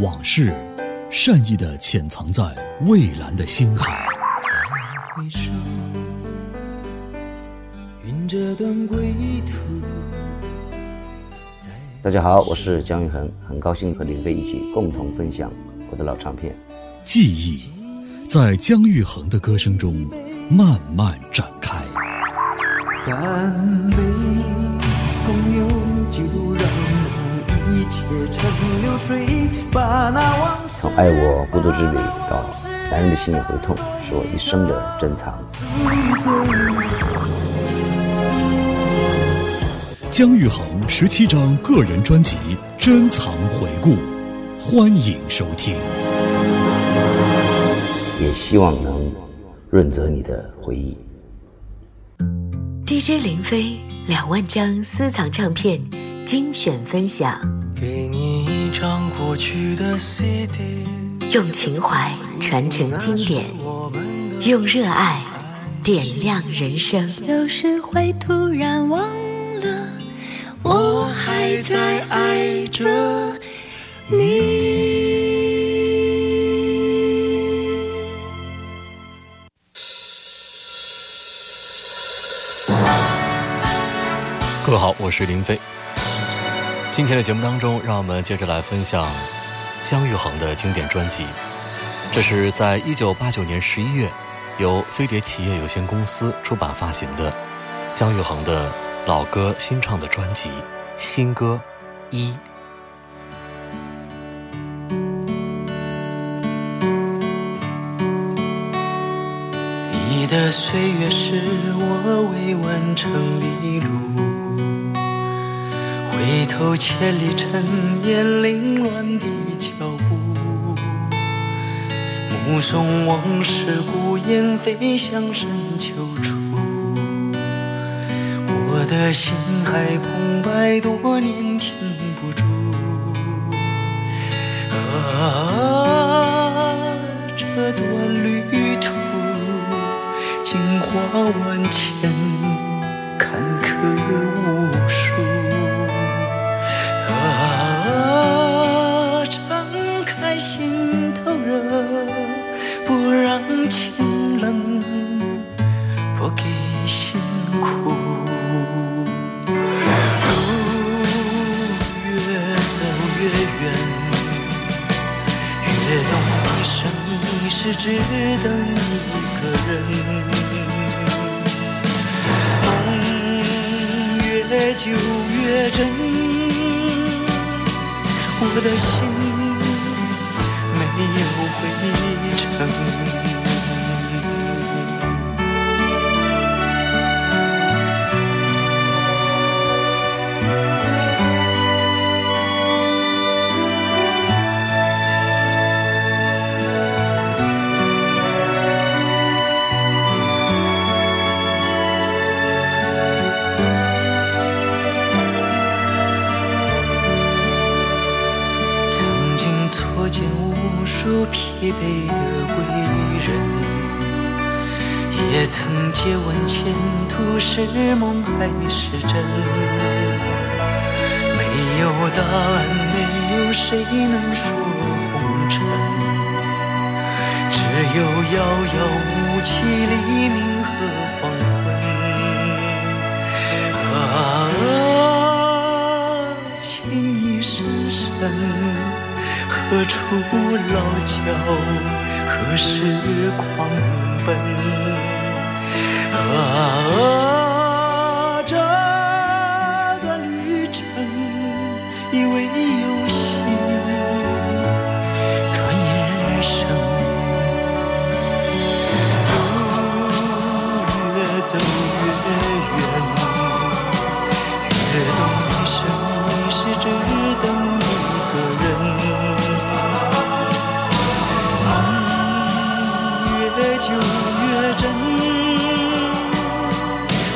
往事，善意的潜藏在蔚蓝的星海。再回首，云这段归途。大家好，我是姜育恒，很高兴和林飞一起共同分享我的老唱片。记忆，在姜育恒的歌声中慢慢展开。干杯，朋友，就让那一切成流水，把那往事从爱我孤独之旅到男人的心也会痛，是我一生的珍藏。姜育恒十七张个人专辑珍藏回顾，欢迎收听。也希望能润泽你的回忆。DJ 林飞两万张私藏唱片精选分享，张过去的 CD，用情怀传承经典，用热爱点亮人生。有时会突然忘了，我还在爱着你。各位好，我是林飞。今天的节目当中，让我们接着来分享姜育恒的经典专辑。这是在一九八九年十一月由飞碟企业有限公司出版发行的姜育恒的老歌新唱的专辑《新歌一》。你的岁月是我未完成的路，回头千里尘烟凌乱的脚步，目送往事孤雁飞向深秋处，我的心还空白，多年停不住。啊，这段旅途。惊花万千，是只等一个人。梦越久越真，我的心没有灰尘。是梦还是真。没有答案，没有谁能说红尘，只有遥遥无期黎明和黄昏。啊，情意深深，何处落脚？何时狂奔？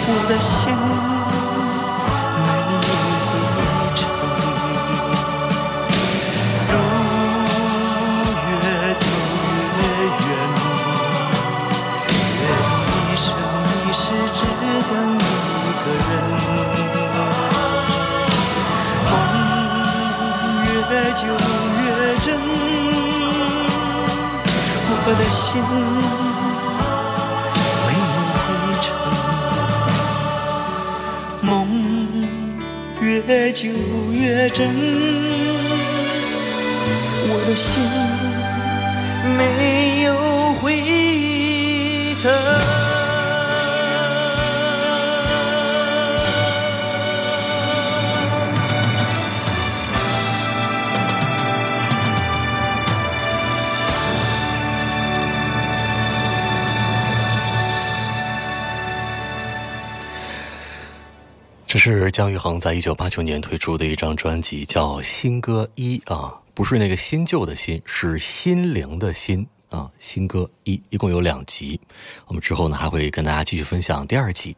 我的心每一夜回程路越走越远。人一生一世只等一个人。梦越久越真我的心越久越真，我的心没姜育恒在一九八九年推出的一张专辑，叫《新歌一》啊，不是那个新旧的“新”，是心灵的“心”啊。新歌一一共有两集，我们之后呢还会跟大家继续分享第二集。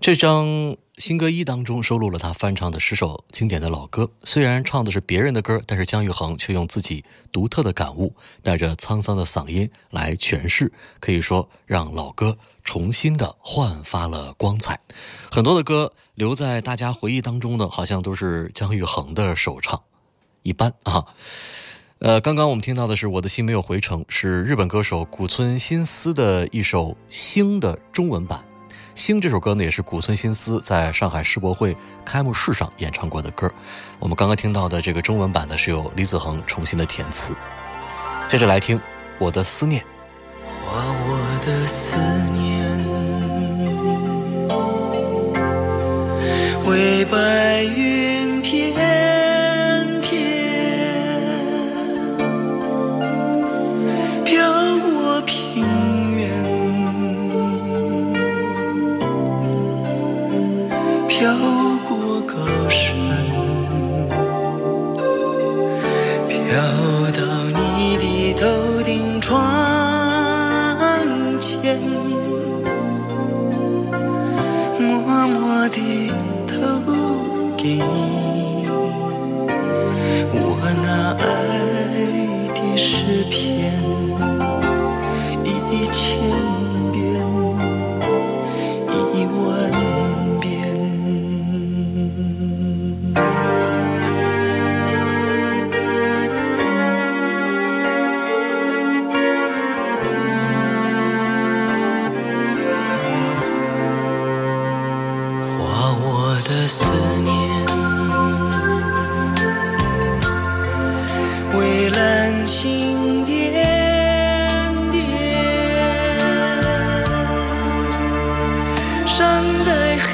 这张新歌一当中收录了他翻唱的十首经典的老歌，虽然唱的是别人的歌，但是姜育恒却用自己独特的感悟，带着沧桑的嗓音来诠释，可以说让老歌。重新的焕发了光彩，很多的歌留在大家回忆当中呢，好像都是姜育恒的首唱，一般啊。呃，刚刚我们听到的是《我的心没有回程》，是日本歌手古村新司的一首《星》的中文版。《星》这首歌呢，也是古村新司在上海世博会开幕式上演唱过的歌。我们刚刚听到的这个中文版呢，是由李子恒重新的填词。接着来听《我的思念》。画我的思念，为白云给你，我那爱的诗篇。心点点，山在黑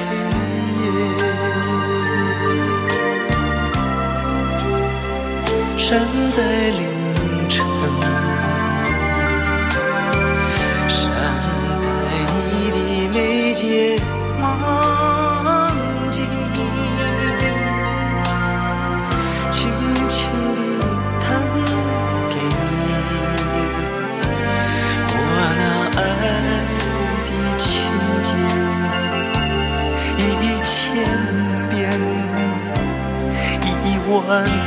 夜，山在。one.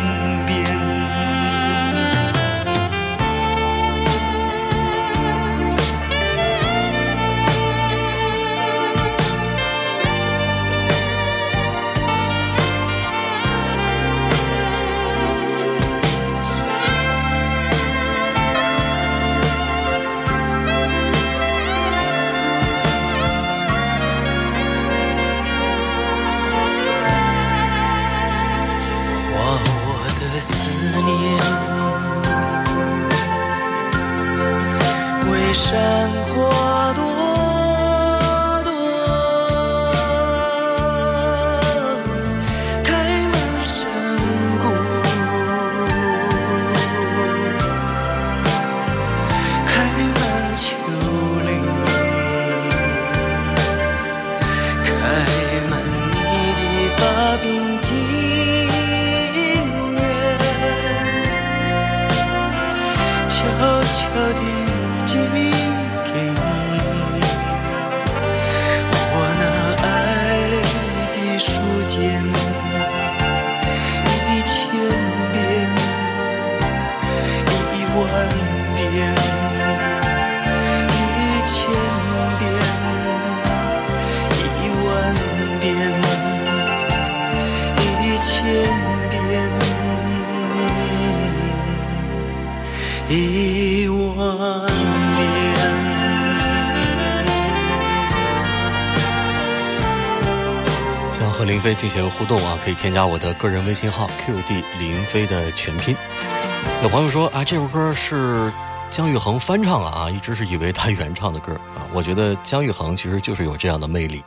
进行互动啊，可以添加我的个人微信号 QD 林飞的全拼。有朋友说啊，这首歌是姜育恒翻唱啊，一直是以为他原唱的歌啊。我觉得姜育恒其实就是有这样的魅力，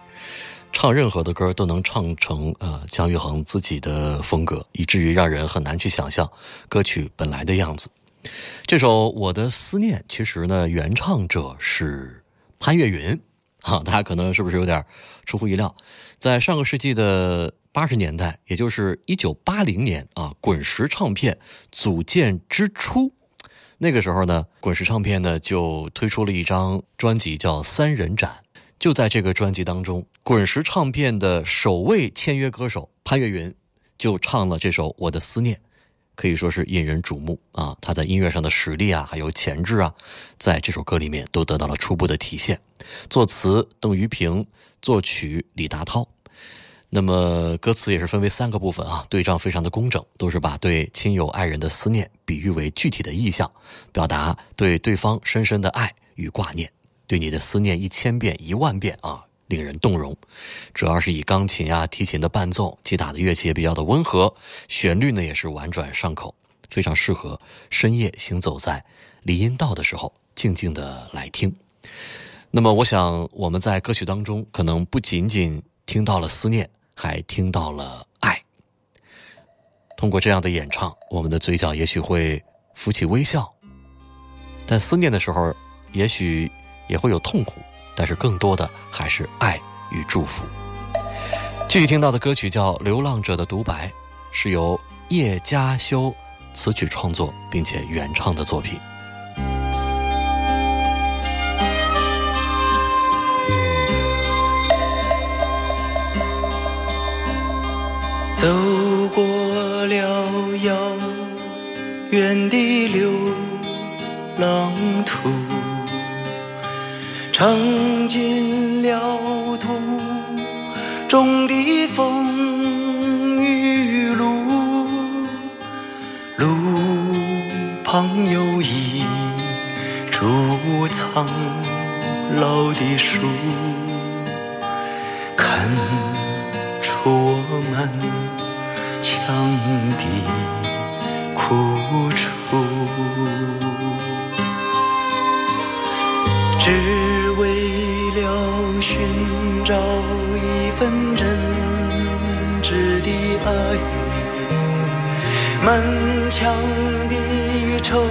唱任何的歌都能唱成呃姜育恒自己的风格，以至于让人很难去想象歌曲本来的样子。这首《我的思念》其实呢，原唱者是潘越云。哈，大家可能是不是有点出乎意料？在上个世纪的八十年代，也就是一九八零年啊，滚石唱片组建之初，那个时候呢，滚石唱片呢就推出了一张专辑，叫《三人展》。就在这个专辑当中，滚石唱片的首位签约歌手潘越云就唱了这首《我的思念》。可以说是引人瞩目啊！他在音乐上的实力啊，还有潜质啊，在这首歌里面都得到了初步的体现。作词邓于平，作曲李达涛。那么歌词也是分为三个部分啊，对仗非常的工整，都是把对亲友爱人的思念比喻为具体的意象，表达对对方深深的爱与挂念，对你的思念一千遍一万遍啊。令人动容，主要是以钢琴啊、提琴的伴奏，击打的乐器也比较的温和，旋律呢也是婉转上口，非常适合深夜行走在林荫道的时候静静的来听。那么，我想我们在歌曲当中可能不仅仅听到了思念，还听到了爱。通过这样的演唱，我们的嘴角也许会浮起微笑，但思念的时候，也许也会有痛苦。但是更多的还是爱与祝福。继续听到的歌曲叫《流浪者的独白》，是由叶嘉修词曲创作并且原唱的作品。走过了遥远的流浪途。尝尽了途中的风雨路，路旁有一株苍老的树，看出我们强的苦楚。爱，满腔的愁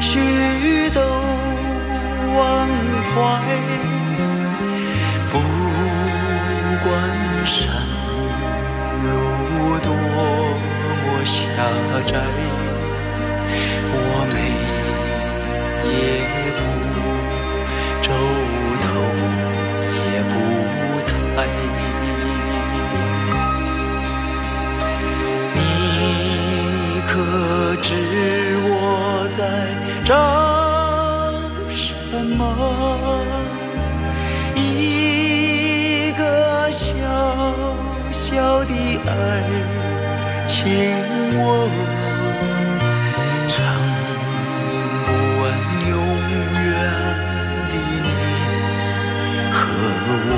绪都忘怀。不管山路多么狭窄，可知我在找什么？一个小小的爱情。我唱不完永远的你和我。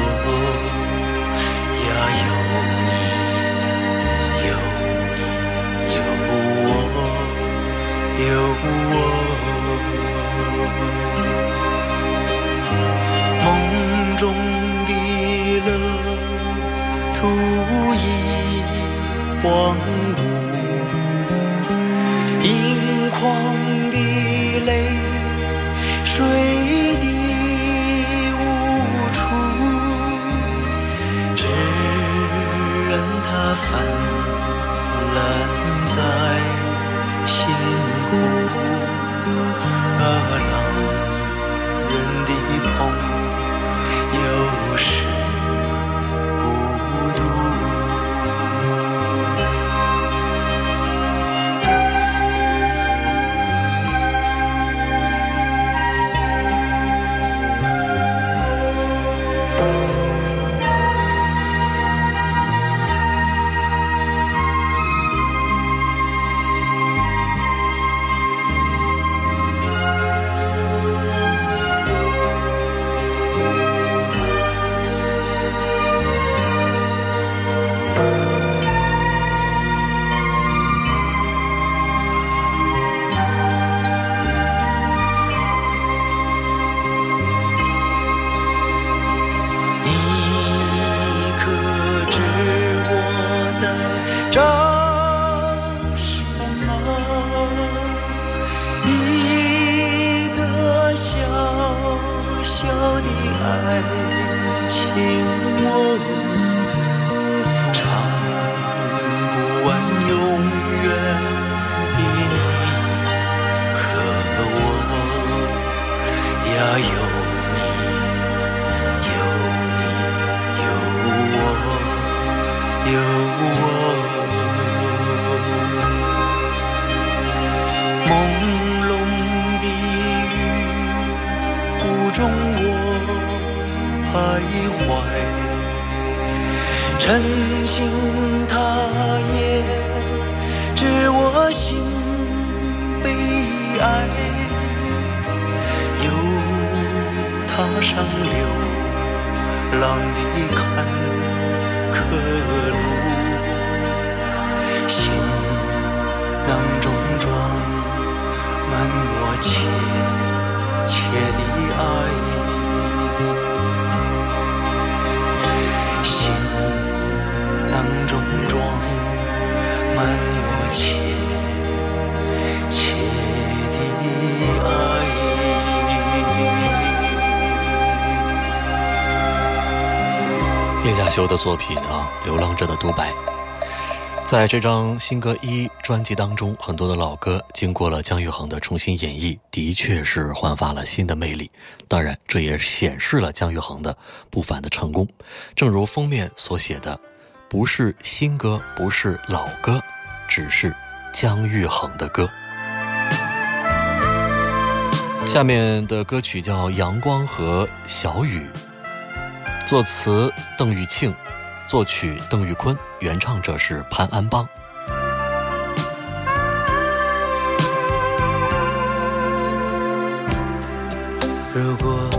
爱情我也晨星它也知我心悲哀，有踏上流浪的坎坷路。心囊中装满我切切的爱，中装满我切切的爱。叶嘉修的作品啊，《流浪者的独白》。在这张新歌一专辑当中，很多的老歌经过了姜育恒的重新演绎，的确是焕发了新的魅力。当然，这也显示了姜育恒的不凡的成功。正如封面所写的，不是新歌，不是老歌，只是姜育恒的歌。下面的歌曲叫《阳光和小雨》，作词邓玉庆。作曲邓玉坤，原唱者是潘安邦。如果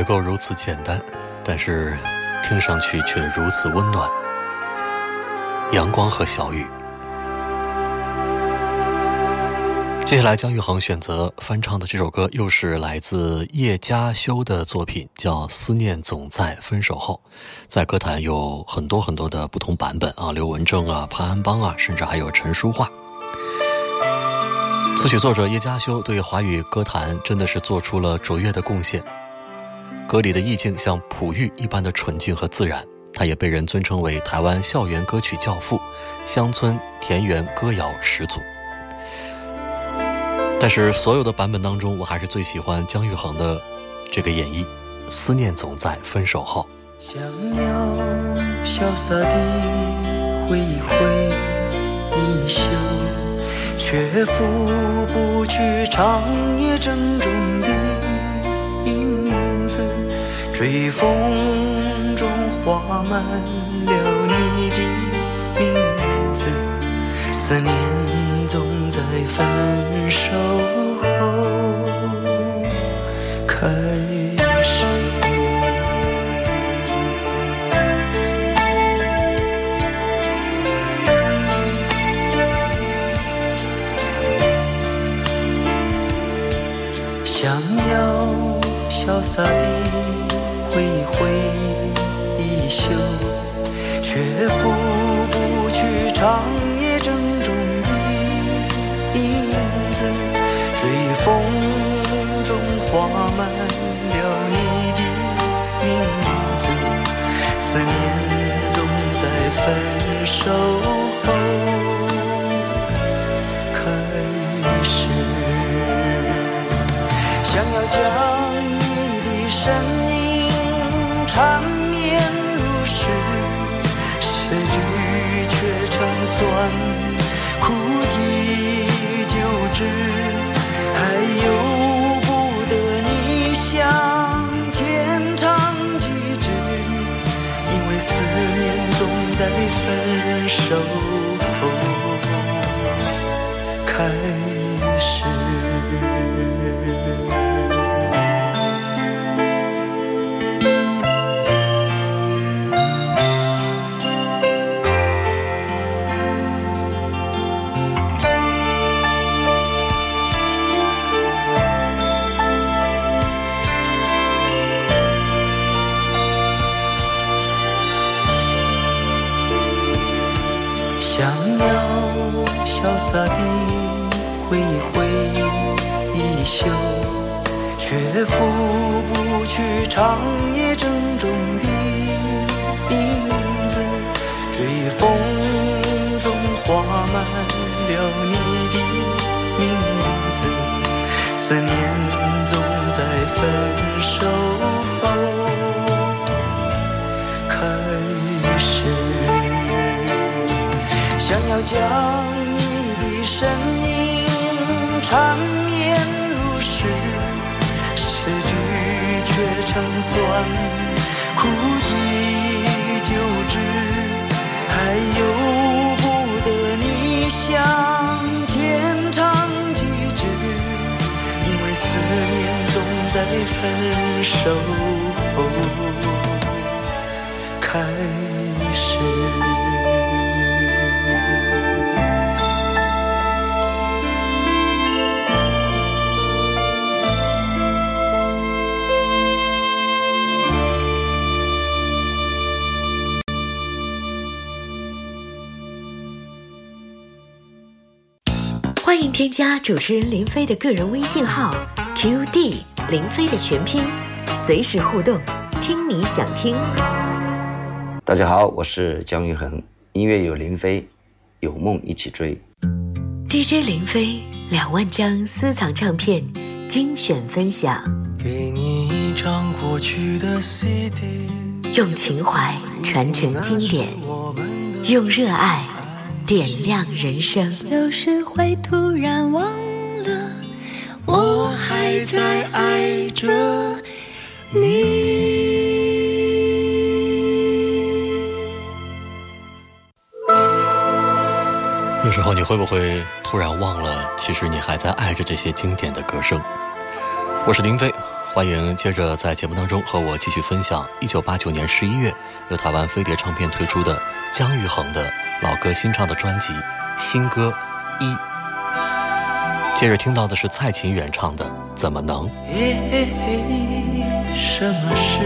结构如此简单，但是听上去却如此温暖。阳光和小雨。接下来，姜育恒选择翻唱的这首歌，又是来自叶佳修的作品，叫《思念总在分手后》。在歌坛有很多很多的不同版本啊，刘文正啊、潘安邦啊，甚至还有陈淑桦。词曲作者叶佳修对华语歌坛真的是做出了卓越的贡献。歌里的意境像璞玉一般的纯净和自然，他也被人尊称为台湾校园歌曲教父，乡村田园歌谣始祖。但是所有的版本当中，我还是最喜欢姜育恒的这个演绎，《思念总在分手后》。想要潇洒地挥一挥衣袖，却拂不去长夜正中的影子，追风中画满了你的名字，思念。总在分手后潇洒地挥一挥衣袖，却拂不去长夜正中。追风中画满了你的名字，思念总在分手却拂不去长夜正中的影子。追风中画满了你的名字，思念总在分手后开始。想要将。身影缠绵却成酸，苦的就知，还由不得你向天长几指，因为思念总在分手后开始。添加主持人林飞的个人微信号 QD 林飞的全拼，随时互动，听你想听。大家好，我是姜育恒，音乐有林飞，有梦一起追。DJ 林飞两万张私藏唱片精选分享，给你一张过去的 CD，用情怀传承经典，用热爱。点亮人生，有时会突然忘了，我还在爱着你。有时候你会不会突然忘了，其实你还在爱着这些经典的歌声？我是林飞，欢迎接着在节目当中和我继续分享一九八九年十一月由台湾飞碟唱片推出的姜育恒的老歌新唱的专辑《新歌一》。接着听到的是蔡琴原唱的《怎么能》。嘿嘿嘿，什么是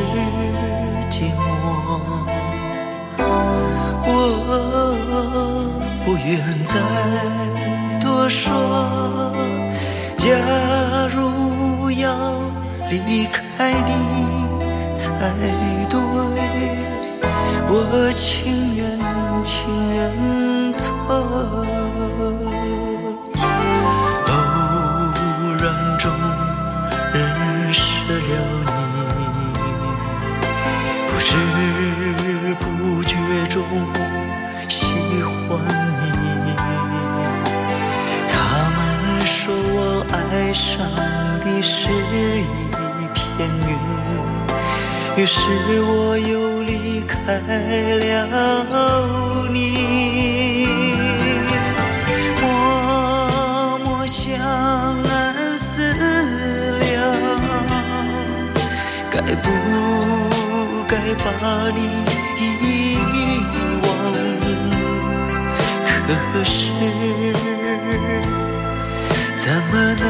寂寞？我不愿再多说。假如要离开你才对，我情愿情人错。偶然中认识了你，不知不觉中喜欢你。他们说我爱上的是一片云，于是我又离开了你。默默相安思量。该不该把你遗忘？可是怎么能，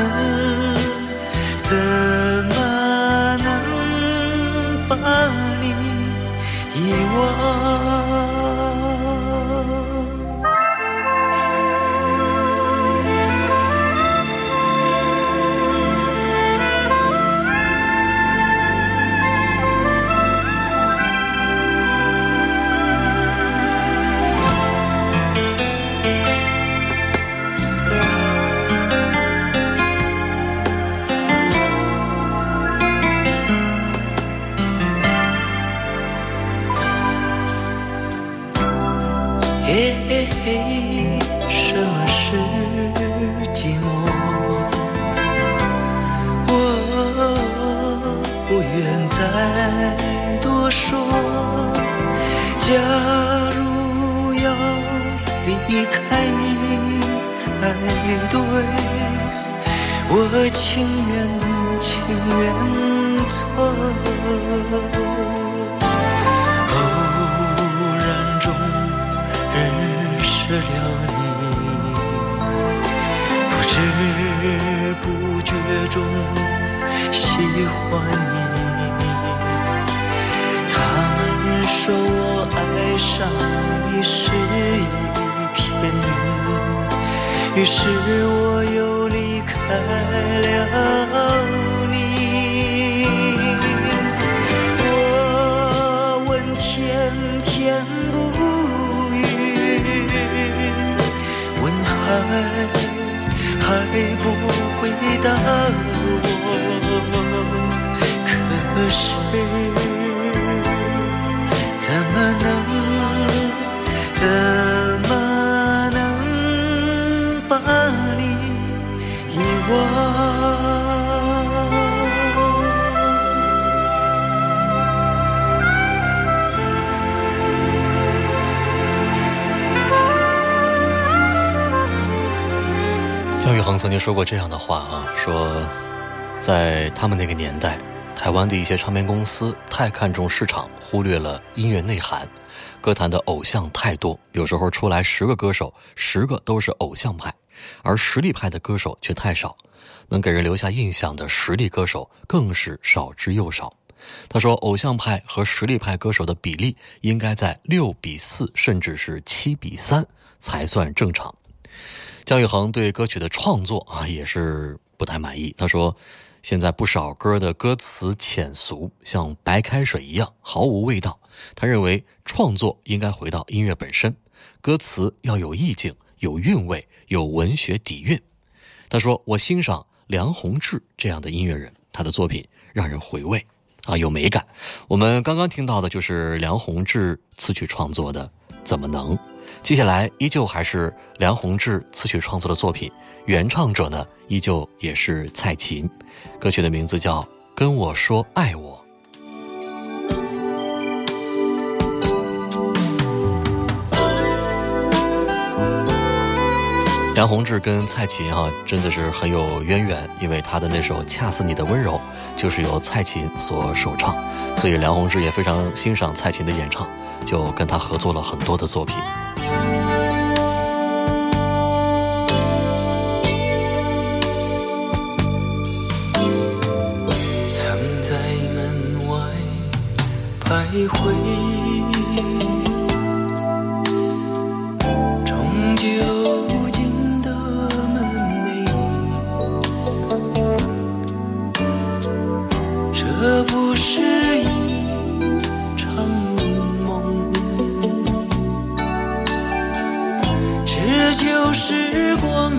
才对，我情愿情愿错。偶然中认识了你，不知不觉中喜欢你。他们说我爱上你是一片云，于是我又离开了。经说过这样的话啊，说，在他们那个年代，台湾的一些唱片公司太看重市场，忽略了音乐内涵。歌坛的偶像太多，有时候出来十个歌手，十个都是偶像派，而实力派的歌手却太少，能给人留下印象的实力歌手更是少之又少。他说，偶像派和实力派歌手的比例应该在六比四，甚至是七比三才算正常。姜育恒对歌曲的创作啊也是不太满意。他说，现在不少歌的歌词浅俗，像白开水一样毫无味道。他认为创作应该回到音乐本身，歌词要有意境、有韵味、有文学底蕴。他说，我欣赏梁鸿志这样的音乐人，他的作品让人回味啊有美感。我们刚刚听到的就是梁鸿志词曲创作的《怎么能》。接下来依旧还是梁鸿志词曲创作的作品，原唱者呢依旧也是蔡琴，歌曲的名字叫《跟我说爱我》。梁宏志跟蔡琴哈真的是很有渊源，因为他的那首《恰似你的温柔》就是由蔡琴所首唱，所以梁宏志也非常欣赏蔡琴的演唱，就跟他合作了很多的作品。曾在门外徘徊终究时光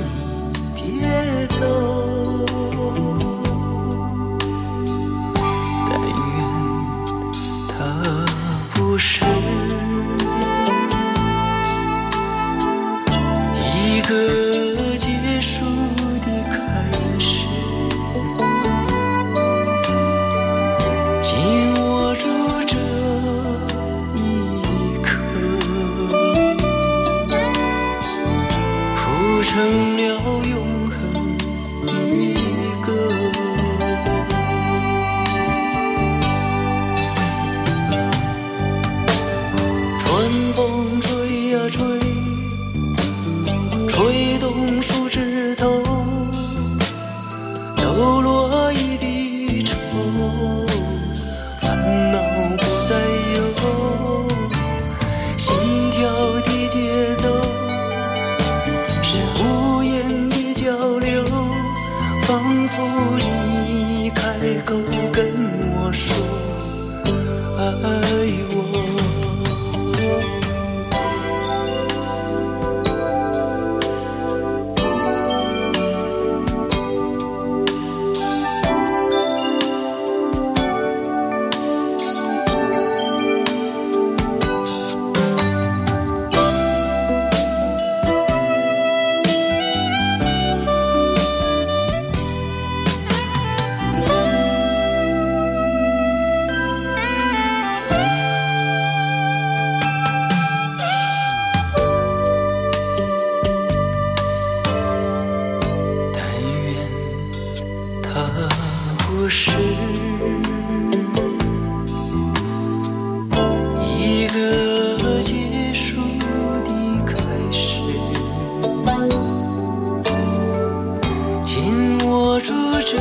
这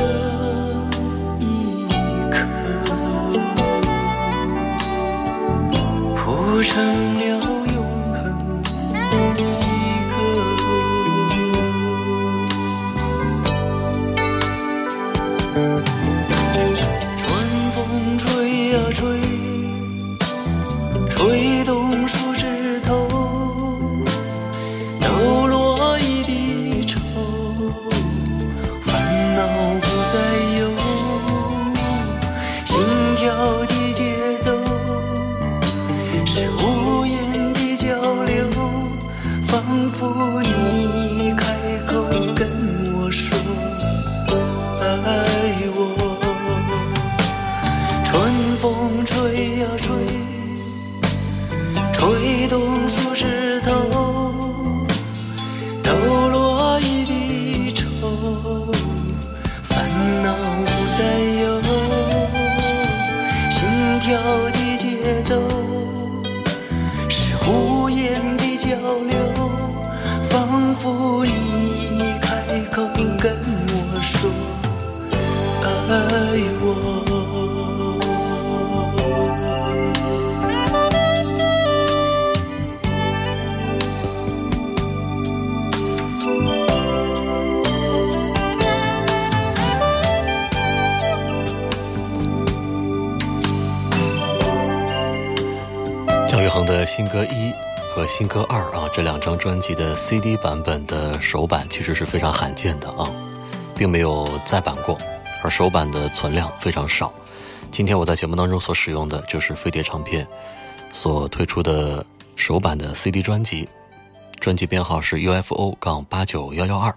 一刻铺成宇恒的。新歌一和新歌二啊，这两张专辑的 CD 版本的首版其实是非常罕见的啊，并没有再版过，而首版的存量非常少。今天我在节目当中所使用的就是飞碟唱片所推出的首版的 CD 专辑，专辑编号是 UFO 杠八九幺幺二。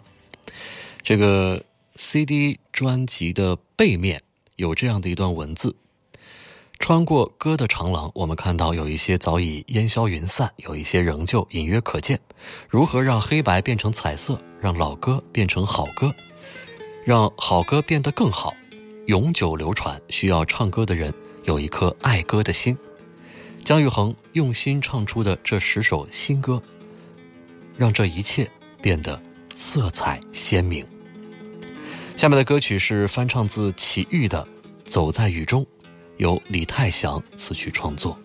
这个 CD 专辑的背面有这样的一段文字。穿过歌的长廊，我们看到有一些早已烟消云散，有一些仍旧隐约可见。如何让黑白变成彩色，让老歌变成好歌，让好歌变得更好，永久流传？需要唱歌的人有一颗爱歌的心。姜育恒用心唱出的这十首新歌，让这一切变得色彩鲜明。下面的歌曲是翻唱自齐豫的《走在雨中》。由李泰祥词曲创作。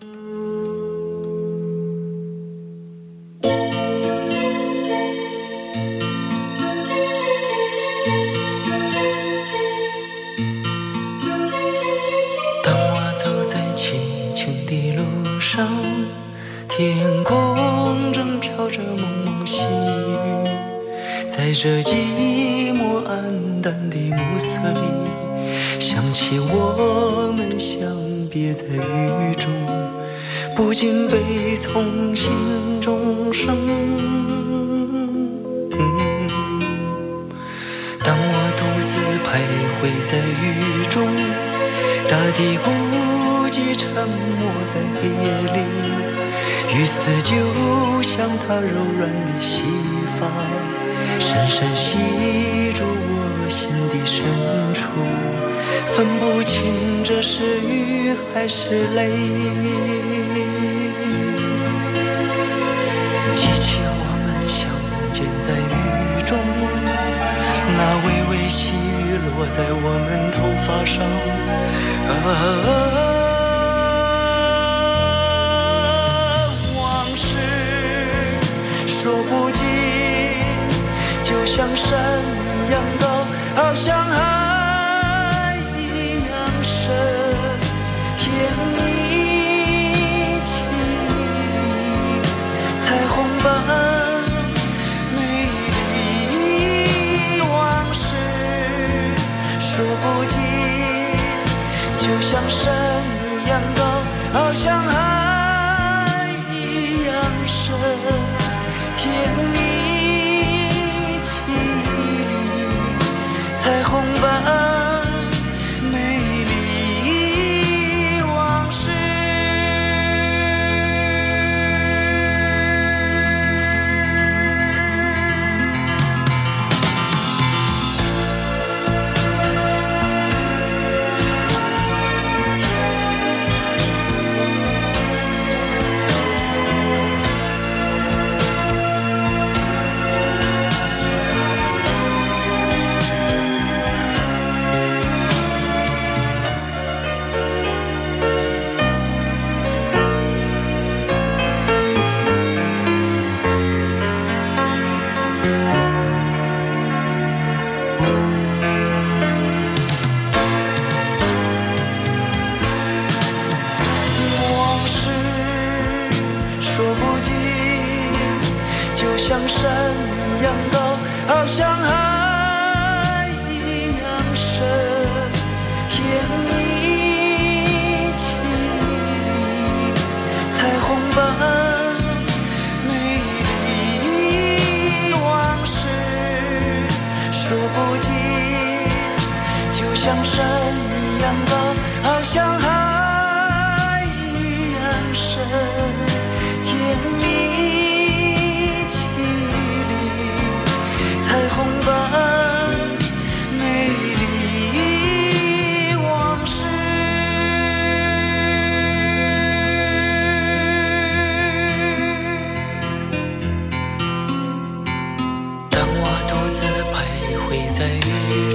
当我走在青青的路上，天空正飘着蒙蒙细雨，在这寂寞暗淡的暮色里，起我们相别在雨中，不禁悲从心中生。当我独自徘徊在雨中，大地孤寂沉没在黑夜里，雨丝就像它柔软的细发，深深吸住我心的深处，分不清这是雨还是泪。记起我们相见在雨中。那微微细雨落在我们头发上，啊，往事说不尽，就像山一样高，好像海好像海一样深，甜蜜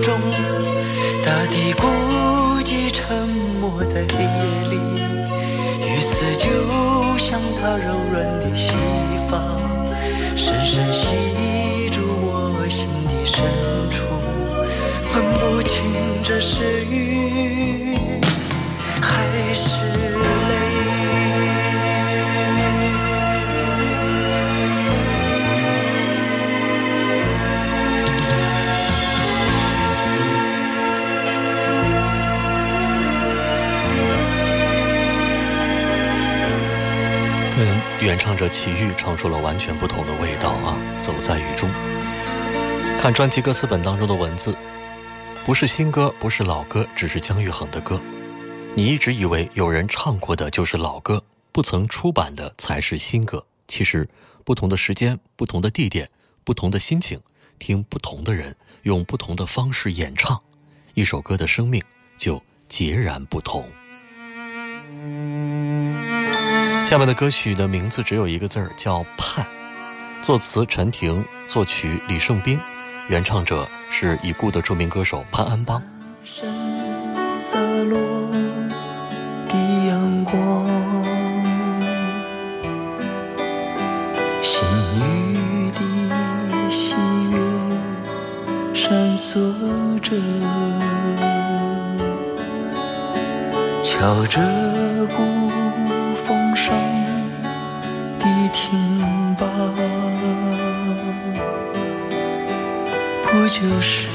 中，大地原唱者齐豫唱出了完全不同的味道啊！走在雨中，看专辑歌词本当中的文字，不是新歌，不是老歌，只是姜育恒的歌。你一直以为有人唱过的就是老歌，不曾出版的才是新歌。其实，不同的时间、不同的地点、不同的心情，听不同的人用不同的方式演唱，一首歌的生命就截然不同。下面的歌曲的名字只有一个字儿，叫《盼》，作词陈婷，作曲李胜斌，原唱者是已故的著名歌手潘安邦。深色落的阳光，新雨的喜悦闪烁着，敲着鼓听吧，不就是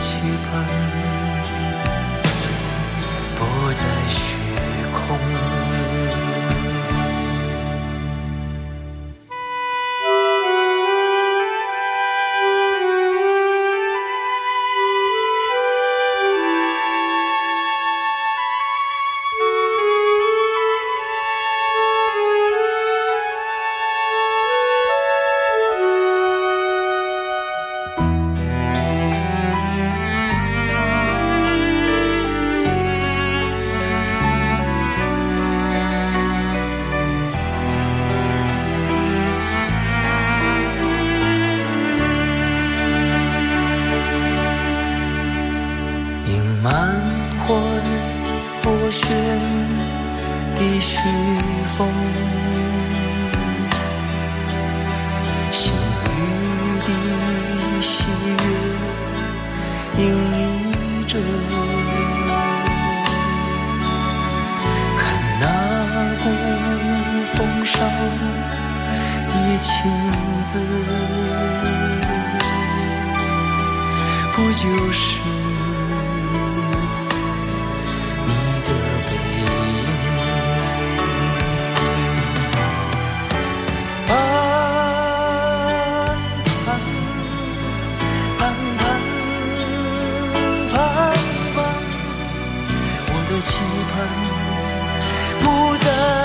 期盼不再虚空。的期盼不得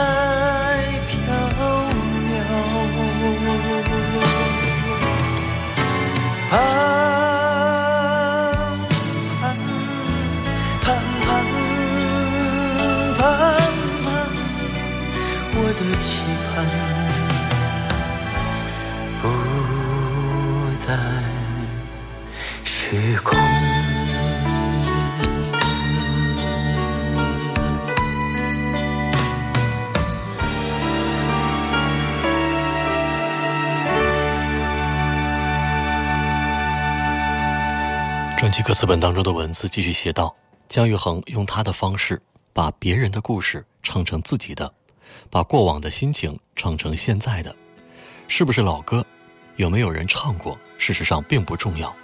歌词本当中的文字继续写道：姜育恒用他的方式，把别人的故事唱成自己的，把过往的心情唱成现在的。是不是老歌？有没有人唱过？事实上并不重要，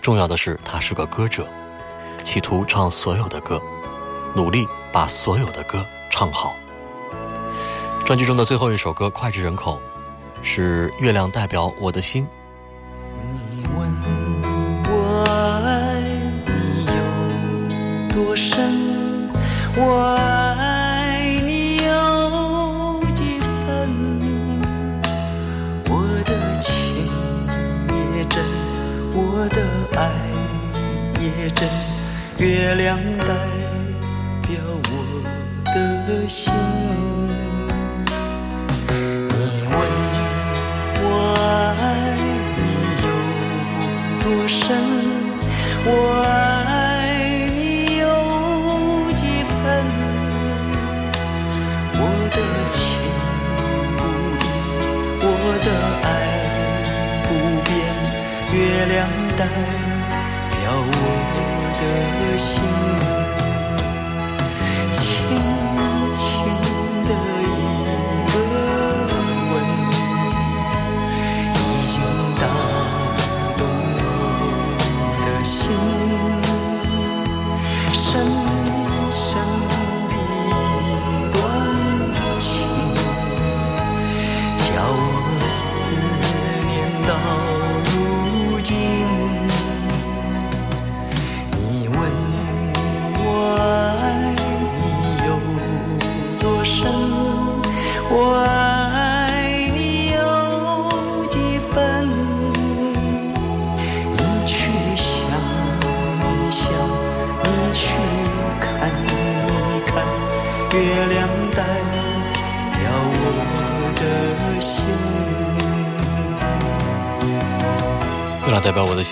重要的是他是个歌者，企图唱所有的歌，努力把所有的歌唱好。专辑中的最后一首歌脍炙人口，是《月亮代表我的心》。你问多深我爱你有几分我的情也真。我的爱也真月亮代表我的心。亮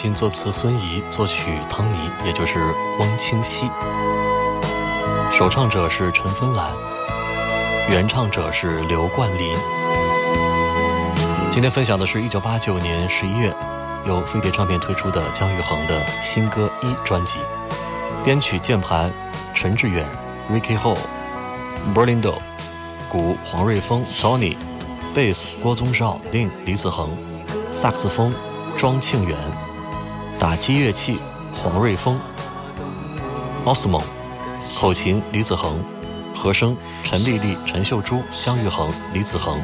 亮代表我的心，作词孙怡，作曲汤尼，也就是汪清溪。首唱者是陈芬兰，原唱者是刘冠霖。今天分享的是一九八九年十一月由飞碟唱片推出的姜育恒的新歌一专辑，编曲键盘陈志远、Ricky Ho、Berlindo，鼓黄瑞峰、Tony，贝斯郭宗绍、令李子恒，萨克斯风庄庆元，打击乐器黄瑞峰、Osmo，口琴李子恒，和声陈丽丽、陈秀珠、姜育恒、李子恒。